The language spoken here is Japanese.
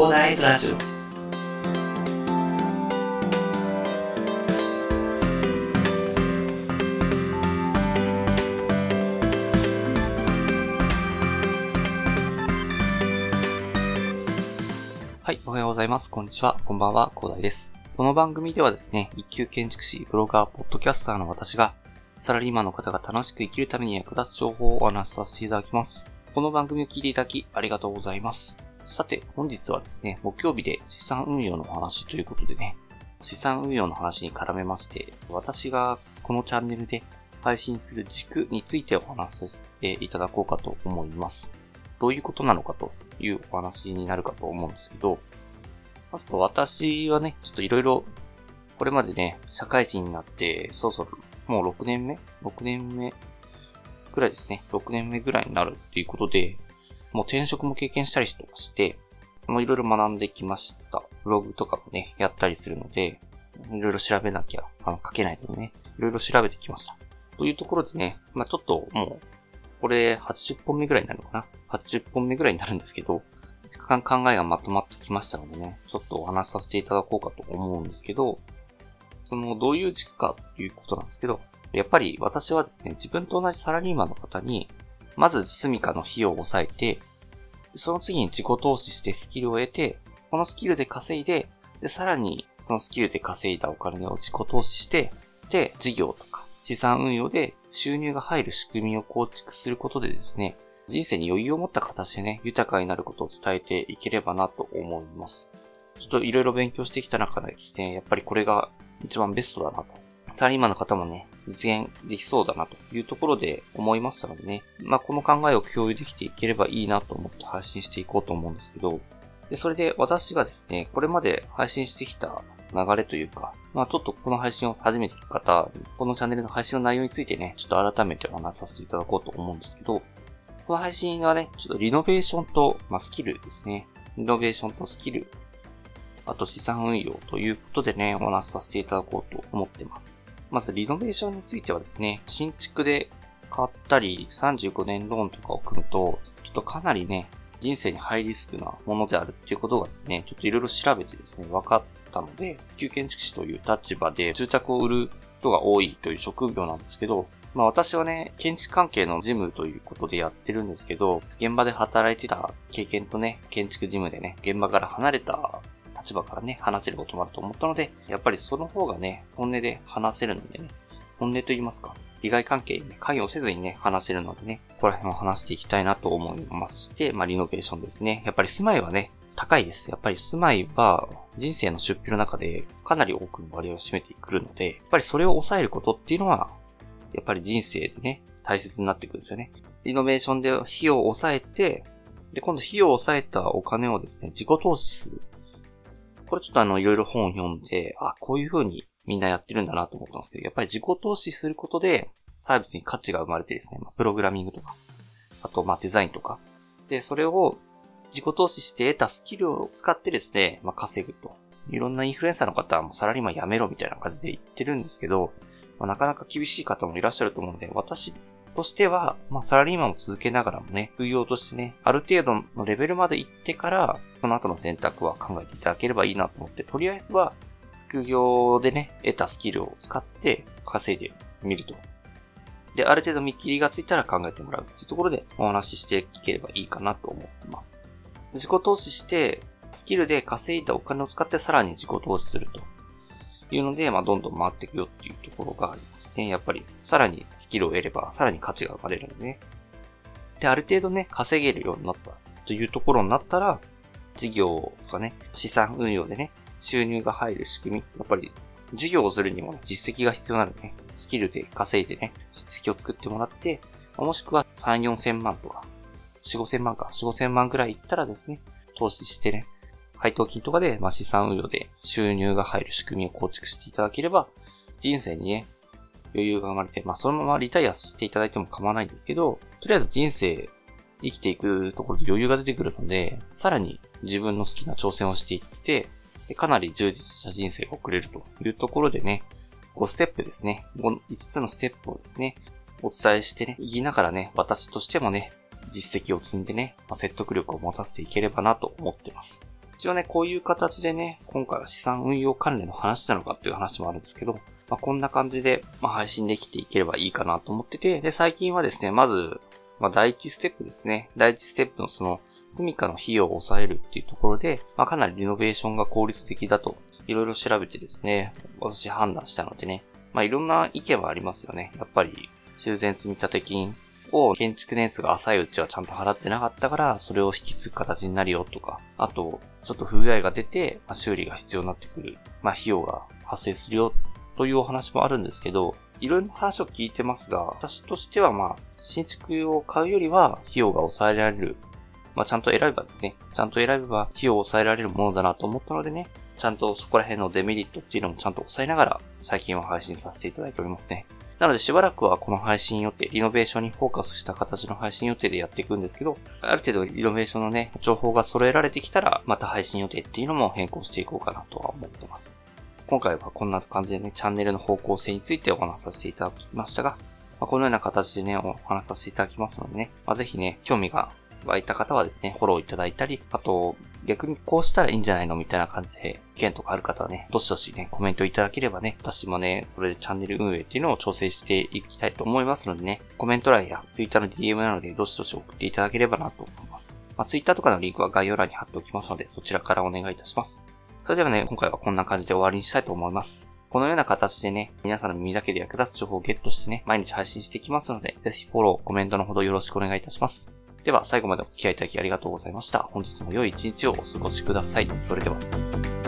コーダーイズラジオはい、おはようございます。こんにちは。こんばんは、広大です。この番組ではですね、一級建築士、ブロガー、ポッドキャスターの私が、サラリーマンの方が楽しく生きるために役立つ情報をお話しさせていただきます。この番組を聞いていただき、ありがとうございます。さて、本日はですね、木曜日で資産運用の話ということでね、資産運用の話に絡めまして、私がこのチャンネルで配信する軸についてお話しさせていただこうかと思います。どういうことなのかというお話になるかと思うんですけど、まず私はね、ちょっといろいろ、これまでね、社会人になって、そろそろ、もう6年目 ?6 年目ぐらいですね。6年目ぐらいになるっていうことで、もう転職も経験したりとかして、もういろいろ学んできました。ブログとかもね、やったりするので、いろいろ調べなきゃ、あの、書けないのでね、いろいろ調べてきました。というところでね、まあちょっともう、これ80本目ぐらいになるのかな ?80 本目ぐらいになるんですけど、考えがまとまってきましたのでね、ちょっとお話しさせていただこうかと思うんですけど、その、どういう軸かということなんですけど、やっぱり私はですね、自分と同じサラリーマンの方に、まず住処の費用を抑えて、その次に自己投資してスキルを得て、このスキルで稼いで、で、さらにそのスキルで稼いだお金を自己投資して、で、事業とか資産運用で収入が入る仕組みを構築することでですね、人生に余裕を持った形でね、豊かになることを伝えていければなと思います。ちょっといろいろ勉強してきた中でですね、やっぱりこれが一番ベストだなと。サラリーマンの方もね、実現できそうだなというところで思いましたのでね、まあこの考えを共有できていければいいなと思って配信していこうと思うんですけど、で、それで私がですね、これまで配信してきた流れというか、まあちょっとこの配信を始めている方、このチャンネルの配信の内容についてね、ちょっと改めてお話しさせていただこうと思うんですけど、この配信はね、ちょっとリノベーションと、まあ、スキルですね。リノベーションとスキル、あと資産運用ということでね、お話しさせていただこうと思ってます。まずリノベーションについてはですね、新築で買ったり、35年ローンとかを組むと、ちょっとかなりね、人生にハイリスクなものであるっていうことがですね、ちょっといろいろ調べてですね、分かったので、旧建築士という立場で住宅を売る人が多いという職業なんですけど、まあ私はね、建築関係の事務ということでやってるんですけど、現場で働いてた経験とね、建築事務でね、現場から離れた立場からね、話せることもあると思ったので、やっぱりその方がね、本音で話せるのでね、本音と言いますか、利害関係にね、関与せずにね、話せるのでね、ここら辺を話していきたいなと思いまして、まあリノベーションですね。やっぱり住まいはね、高いです。やっぱり住まいは人生の出費の中でかなり多くの割合を占めてくるので、やっぱりそれを抑えることっていうのはやっぱり人生でね、大切になってくるんですよね。リノベーションで費用を抑えて、で、今度費用を抑えたお金をですね、自己投資する。これちょっとあの、いろいろ本を読んで、あ、こういう風にみんなやってるんだなと思ったんですけど、やっぱり自己投資することで、サービスに価値が生まれてですね、まあ、プログラミングとか、あと、まあ、デザインとか。で、それを自己投資して得たスキルを使ってですね、まあ、稼ぐと。いろんなインフルエンサーの方はもうサラリーマン辞めろみたいな感じで言ってるんですけど、まあ、なかなか厳しい方もいらっしゃると思うので、私としては、まあ、サラリーマンを続けながらもね、副業としてね、ある程度のレベルまで行ってから、その後の選択は考えていただければいいなと思って、とりあえずは、副業でね、得たスキルを使って稼いでみると。で、ある程度見切りがついたら考えてもらうっていうところでお話ししていければいいかなと思ってます。自己投資して、スキルで稼いだお金を使ってさらに自己投資すると。いうので、まあ、どんどん回っていくよっていうところがありますね。やっぱり、さらにスキルを得れば、さらに価値が生まれるのでね。で、ある程度ね、稼げるようになったというところになったら、事業とかね、資産運用でね、収入が入る仕組み。やっぱり、事業をするにも、ね、実績が必要なのでね、スキルで稼いでね、実績を作ってもらって、もしくは3、4千万とか、4、5千万か、4、5千万ぐらいいったらですね、投資してね、配当金とかで、まあ、資産運用で収入が入る仕組みを構築していただければ、人生にね、余裕が生まれて、まあ、そのままリタイアしていただいても構わないんですけど、とりあえず人生、生きていくところで余裕が出てくるので、さらに自分の好きな挑戦をしていって、かなり充実した人生が送れるというところでね、5ステップですね。5, つのステップをですね、お伝えしてね、言いながらね、私としてもね、実績を積んでね、まあ、説得力を持たせていければなと思ってます。一応ね、こういう形でね、今回は資産運用関連の話なのかっていう話もあるんですけど、まあ、こんな感じで、まあ、配信できていければいいかなと思ってて、で、最近はですね、まず、まあ、第一ステップですね。第一ステップのその、住処の費用を抑えるっていうところで、まあ、かなりリノベーションが効率的だと、いろいろ調べてですね、私判断したのでね、まあ、いろんな意見はありますよね。やっぱり、修繕積立金を建築年数が浅いうちはちゃんと払ってなかったから、それを引き継ぐ形になるよとか、あと、ちょっと不具合が出て、まあ、修理が必要になってくる、まあ、費用が発生するよというお話もあるんですけど、いろいろな話を聞いてますが、私としてはまあ、新築を買うよりは費用が抑えられる。まあ、ちゃんと選べばですね、ちゃんと選べば費用を抑えられるものだなと思ったのでね、ちゃんとそこら辺のデメリットっていうのもちゃんと抑えながら、最近は配信させていただいておりますね。なのでしばらくはこの配信予定、リノベーションにフォーカスした形の配信予定でやっていくんですけど、ある程度リノベーションのね、情報が揃えられてきたら、また配信予定っていうのも変更していこうかなとは思ってます。今回はこんな感じでね、チャンネルの方向性についてお話しさせていただきましたが、まあ、このような形でね、お話しさせていただきますのでね、まあ、ぜひね、興味が湧いた方はですね、フォローいただいたり、あと、逆にこうしたらいいんじゃないのみたいな感じで、意見とかある方はね、どしどしね、コメントいただければね、私もね、それでチャンネル運営っていうのを調整していきたいと思いますのでね、コメント欄や Twitter の DM なので、どしどし送っていただければなと思います。まあ、Twitter とかのリンクは概要欄に貼っておきますので、そちらからお願いいたします。それではね、今回はこんな感じで終わりにしたいと思います。このような形でね、皆さんの耳だけで役立つ情報をゲットしてね、毎日配信していきますので、ぜひフォロー、コメントのほどよろしくお願いいたします。では、最後までお付き合いいただきありがとうございました。本日も良い一日をお過ごしください。それでは。